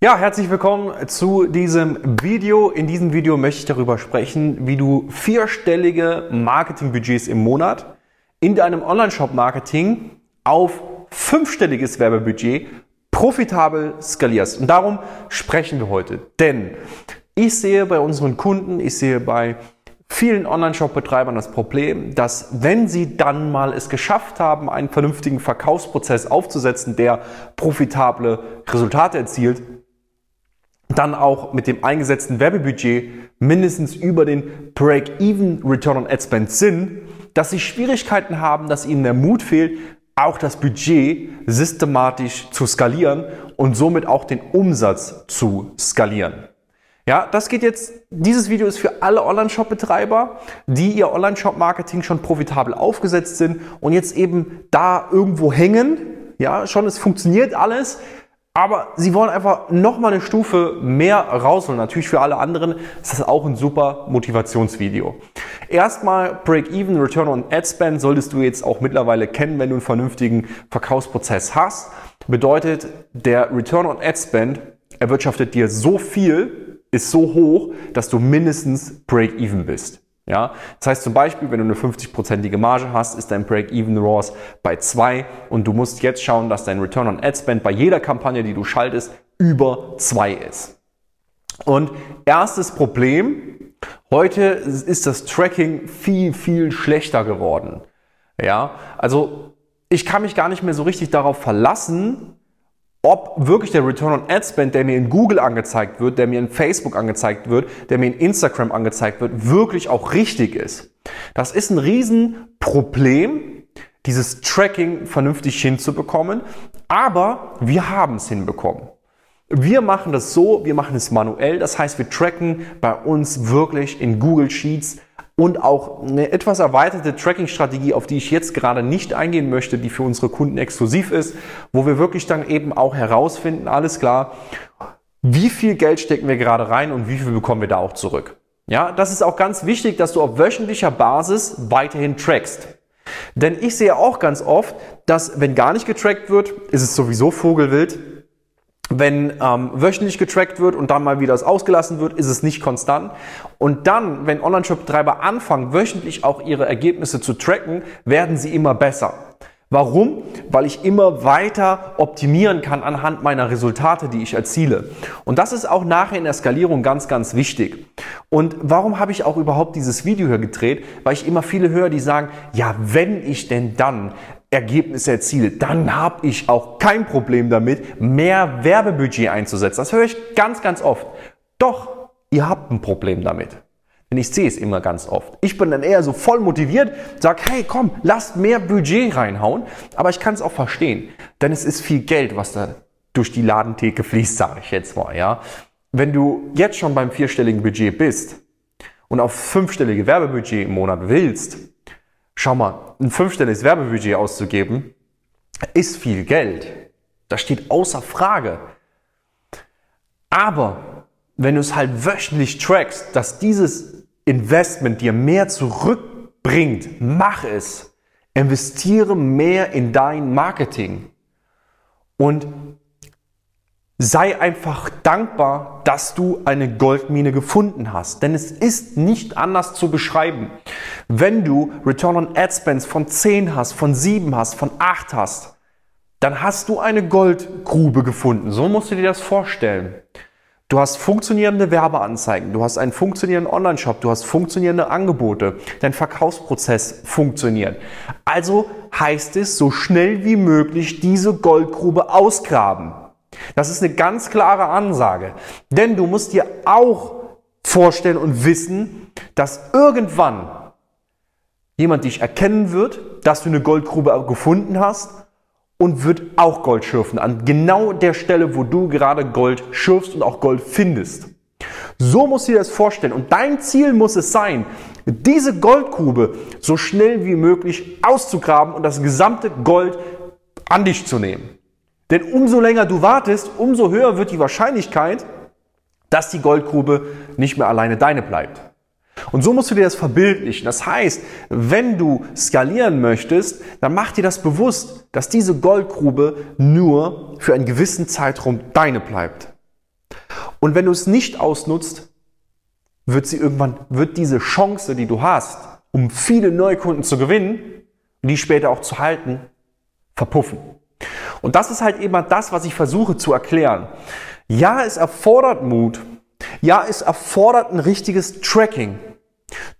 Ja, herzlich willkommen zu diesem Video. In diesem Video möchte ich darüber sprechen, wie du vierstellige Marketingbudgets im Monat in deinem Online-Shop-Marketing auf fünfstelliges Werbebudget profitabel skalierst. Und darum sprechen wir heute. Denn ich sehe bei unseren Kunden, ich sehe bei vielen Online-Shop-Betreibern das Problem, dass wenn sie dann mal es geschafft haben, einen vernünftigen Verkaufsprozess aufzusetzen, der profitable Resultate erzielt, dann auch mit dem eingesetzten Werbebudget mindestens über den Break-Even Return on Ad Spend sind, dass sie Schwierigkeiten haben, dass ihnen der Mut fehlt, auch das Budget systematisch zu skalieren und somit auch den Umsatz zu skalieren. Ja, das geht jetzt, dieses Video ist für alle Online-Shop-Betreiber, die ihr Online-Shop-Marketing schon profitabel aufgesetzt sind und jetzt eben da irgendwo hängen. Ja, schon, es funktioniert alles, aber sie wollen einfach nochmal eine Stufe mehr rausholen. Natürlich für alle anderen ist das auch ein super Motivationsvideo. Erstmal Break-Even, Return on Ad Spend solltest du jetzt auch mittlerweile kennen, wenn du einen vernünftigen Verkaufsprozess hast. Bedeutet, der Return on Ad Spend erwirtschaftet dir so viel, ist so hoch, dass du mindestens Break-Even bist. Ja, das heißt zum Beispiel, wenn du eine 50-prozentige Marge hast, ist dein Break-Even ROAS bei 2 und du musst jetzt schauen, dass dein Return on Ad Spend bei jeder Kampagne, die du schaltest, über 2 ist. Und erstes Problem, heute ist das Tracking viel, viel schlechter geworden. Ja, also ich kann mich gar nicht mehr so richtig darauf verlassen, ob wirklich der Return on Ad Spend, der mir in Google angezeigt wird, der mir in Facebook angezeigt wird, der mir in Instagram angezeigt wird, wirklich auch richtig ist. Das ist ein Riesenproblem, dieses Tracking vernünftig hinzubekommen, aber wir haben es hinbekommen. Wir machen das so, wir machen es manuell, das heißt, wir tracken bei uns wirklich in Google Sheets und auch eine etwas erweiterte Tracking-Strategie, auf die ich jetzt gerade nicht eingehen möchte, die für unsere Kunden exklusiv ist, wo wir wirklich dann eben auch herausfinden, alles klar, wie viel Geld stecken wir gerade rein und wie viel bekommen wir da auch zurück. Ja, das ist auch ganz wichtig, dass du auf wöchentlicher Basis weiterhin trackst. Denn ich sehe auch ganz oft, dass wenn gar nicht getrackt wird, ist es sowieso Vogelwild wenn ähm, wöchentlich getrackt wird und dann mal wieder es ausgelassen wird, ist es nicht konstant. Und dann, wenn Online-Shop-Betreiber anfangen, wöchentlich auch ihre Ergebnisse zu tracken, werden sie immer besser. Warum? Weil ich immer weiter optimieren kann anhand meiner Resultate, die ich erziele. Und das ist auch nachher in der Skalierung ganz, ganz wichtig. Und warum habe ich auch überhaupt dieses Video hier gedreht? Weil ich immer viele höre, die sagen, ja, wenn ich denn dann Ergebnisse erziele, dann habe ich auch kein Problem damit, mehr Werbebudget einzusetzen. Das höre ich ganz, ganz oft. Doch, ihr habt ein Problem damit. Denn ich sehe es immer ganz oft. Ich bin dann eher so voll motiviert, sage, hey, komm, lasst mehr Budget reinhauen. Aber ich kann es auch verstehen, denn es ist viel Geld, was da durch die Ladentheke fließt, sage ich jetzt mal. Ja, wenn du jetzt schon beim vierstelligen Budget bist und auf fünfstellige Werbebudget im Monat willst, Schau mal, ein fünfstelliges Werbebudget auszugeben, ist viel Geld. Das steht außer Frage. Aber wenn du es halt wöchentlich trackst, dass dieses Investment dir mehr zurückbringt, mach es. Investiere mehr in dein Marketing. Und sei einfach dankbar, dass du eine Goldmine gefunden hast. Denn es ist nicht anders zu beschreiben. Wenn du Return on Ad Spends von 10 hast, von 7 hast, von 8 hast, dann hast du eine Goldgrube gefunden. So musst du dir das vorstellen. Du hast funktionierende Werbeanzeigen, du hast einen funktionierenden Online-Shop, du hast funktionierende Angebote, dein Verkaufsprozess funktioniert. Also heißt es, so schnell wie möglich diese Goldgrube ausgraben. Das ist eine ganz klare Ansage. Denn du musst dir auch vorstellen und wissen, dass irgendwann jemand dich erkennen wird, dass du eine Goldgrube gefunden hast und wird auch Gold schürfen. An genau der Stelle, wo du gerade Gold schürfst und auch Gold findest. So musst du dir das vorstellen. Und dein Ziel muss es sein, diese Goldgrube so schnell wie möglich auszugraben und das gesamte Gold an dich zu nehmen. Denn umso länger du wartest, umso höher wird die Wahrscheinlichkeit, dass die Goldgrube nicht mehr alleine deine bleibt. Und so musst du dir das verbildlichen. Das heißt, wenn du skalieren möchtest, dann mach dir das bewusst, dass diese Goldgrube nur für einen gewissen Zeitraum deine bleibt. Und wenn du es nicht ausnutzt, wird sie irgendwann, wird diese Chance, die du hast, um viele Neukunden zu gewinnen und die später auch zu halten, verpuffen. Und das ist halt eben das, was ich versuche zu erklären. Ja, es erfordert Mut. Ja, es erfordert ein richtiges Tracking.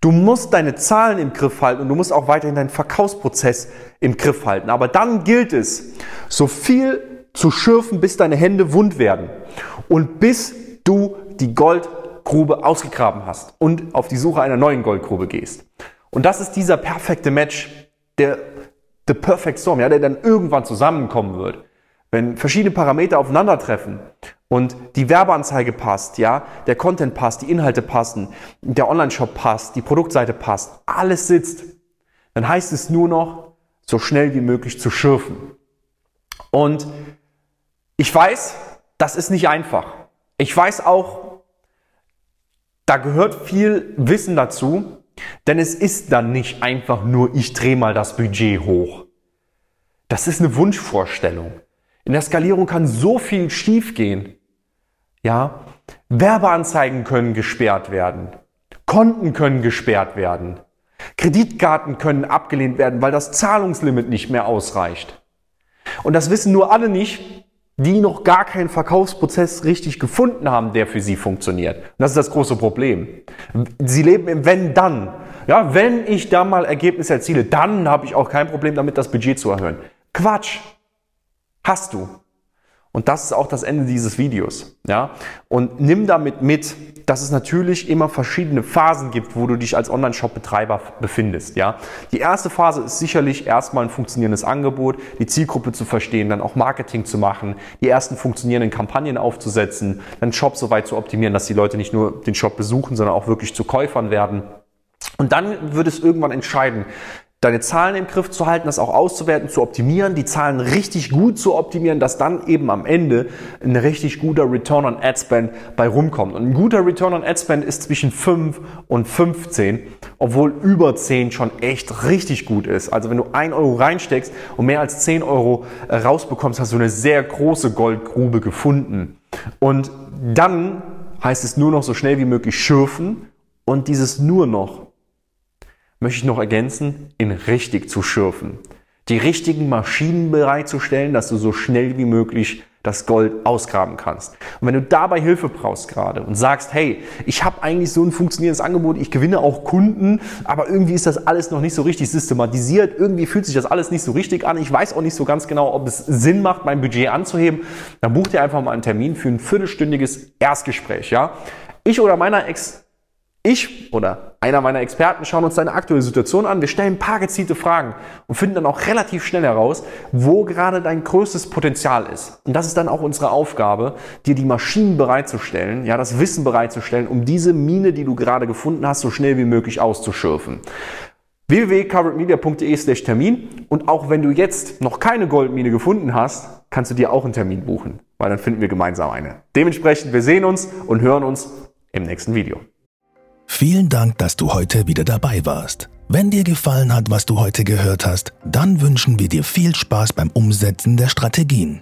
Du musst deine Zahlen im Griff halten und du musst auch weiterhin deinen Verkaufsprozess im Griff halten. Aber dann gilt es, so viel zu schürfen, bis deine Hände wund werden und bis du die Goldgrube ausgegraben hast und auf die Suche einer neuen Goldgrube gehst. Und das ist dieser perfekte Match, der the perfect storm, ja, der dann irgendwann zusammenkommen wird. Wenn verschiedene Parameter aufeinandertreffen und die Werbeanzeige passt, ja, der Content passt, die Inhalte passen, der Online-Shop passt, die Produktseite passt, alles sitzt, dann heißt es nur noch, so schnell wie möglich zu schürfen. Und ich weiß, das ist nicht einfach. Ich weiß auch, da gehört viel Wissen dazu, denn es ist dann nicht einfach nur, ich drehe mal das Budget hoch. Das ist eine Wunschvorstellung. In der Skalierung kann so viel schiefgehen. Ja, Werbeanzeigen können gesperrt werden. Konten können gesperrt werden. Kreditkarten können abgelehnt werden, weil das Zahlungslimit nicht mehr ausreicht. Und das wissen nur alle nicht, die noch gar keinen Verkaufsprozess richtig gefunden haben, der für sie funktioniert. Und das ist das große Problem. Sie leben im Wenn dann. Ja, wenn ich da mal Ergebnisse erziele, dann habe ich auch kein Problem damit, das Budget zu erhöhen. Quatsch. Hast du. Und das ist auch das Ende dieses Videos. Ja? Und nimm damit mit, dass es natürlich immer verschiedene Phasen gibt, wo du dich als Online-Shop-Betreiber befindest. Ja? Die erste Phase ist sicherlich erstmal ein funktionierendes Angebot, die Zielgruppe zu verstehen, dann auch Marketing zu machen, die ersten funktionierenden Kampagnen aufzusetzen, dann Shop so weit zu optimieren, dass die Leute nicht nur den Shop besuchen, sondern auch wirklich zu Käufern werden. Und dann wird es irgendwann entscheiden, deine Zahlen im Griff zu halten, das auch auszuwerten, zu optimieren, die Zahlen richtig gut zu optimieren, dass dann eben am Ende ein richtig guter Return on Ad Spend bei rumkommt. Und ein guter Return on Ad Spend ist zwischen 5 und 15, obwohl über 10 schon echt richtig gut ist. Also wenn du 1 Euro reinsteckst und mehr als 10 Euro äh, rausbekommst, hast du eine sehr große Goldgrube gefunden. Und dann heißt es nur noch so schnell wie möglich schürfen und dieses nur noch möchte ich noch ergänzen, in richtig zu schürfen. Die richtigen Maschinen bereitzustellen, dass du so schnell wie möglich das Gold ausgraben kannst. Und wenn du dabei Hilfe brauchst gerade und sagst, hey, ich habe eigentlich so ein funktionierendes Angebot, ich gewinne auch Kunden, aber irgendwie ist das alles noch nicht so richtig systematisiert, irgendwie fühlt sich das alles nicht so richtig an, ich weiß auch nicht so ganz genau, ob es Sinn macht, mein Budget anzuheben, dann buch dir einfach mal einen Termin für ein viertelstündiges Erstgespräch, ja? Ich oder meiner Ex ich oder einer meiner Experten schauen uns deine aktuelle Situation an. Wir stellen ein paar gezielte Fragen und finden dann auch relativ schnell heraus, wo gerade dein größtes Potenzial ist. Und das ist dann auch unsere Aufgabe, dir die Maschinen bereitzustellen, ja, das Wissen bereitzustellen, um diese Mine, die du gerade gefunden hast, so schnell wie möglich auszuschürfen www.coveredmedia.de slash Termin und auch wenn du jetzt noch keine Goldmine gefunden hast, kannst du dir auch einen Termin buchen, weil dann finden wir gemeinsam eine. Dementsprechend, wir sehen uns und hören uns im nächsten Video. Vielen Dank, dass du heute wieder dabei warst. Wenn dir gefallen hat, was du heute gehört hast, dann wünschen wir dir viel Spaß beim Umsetzen der Strategien.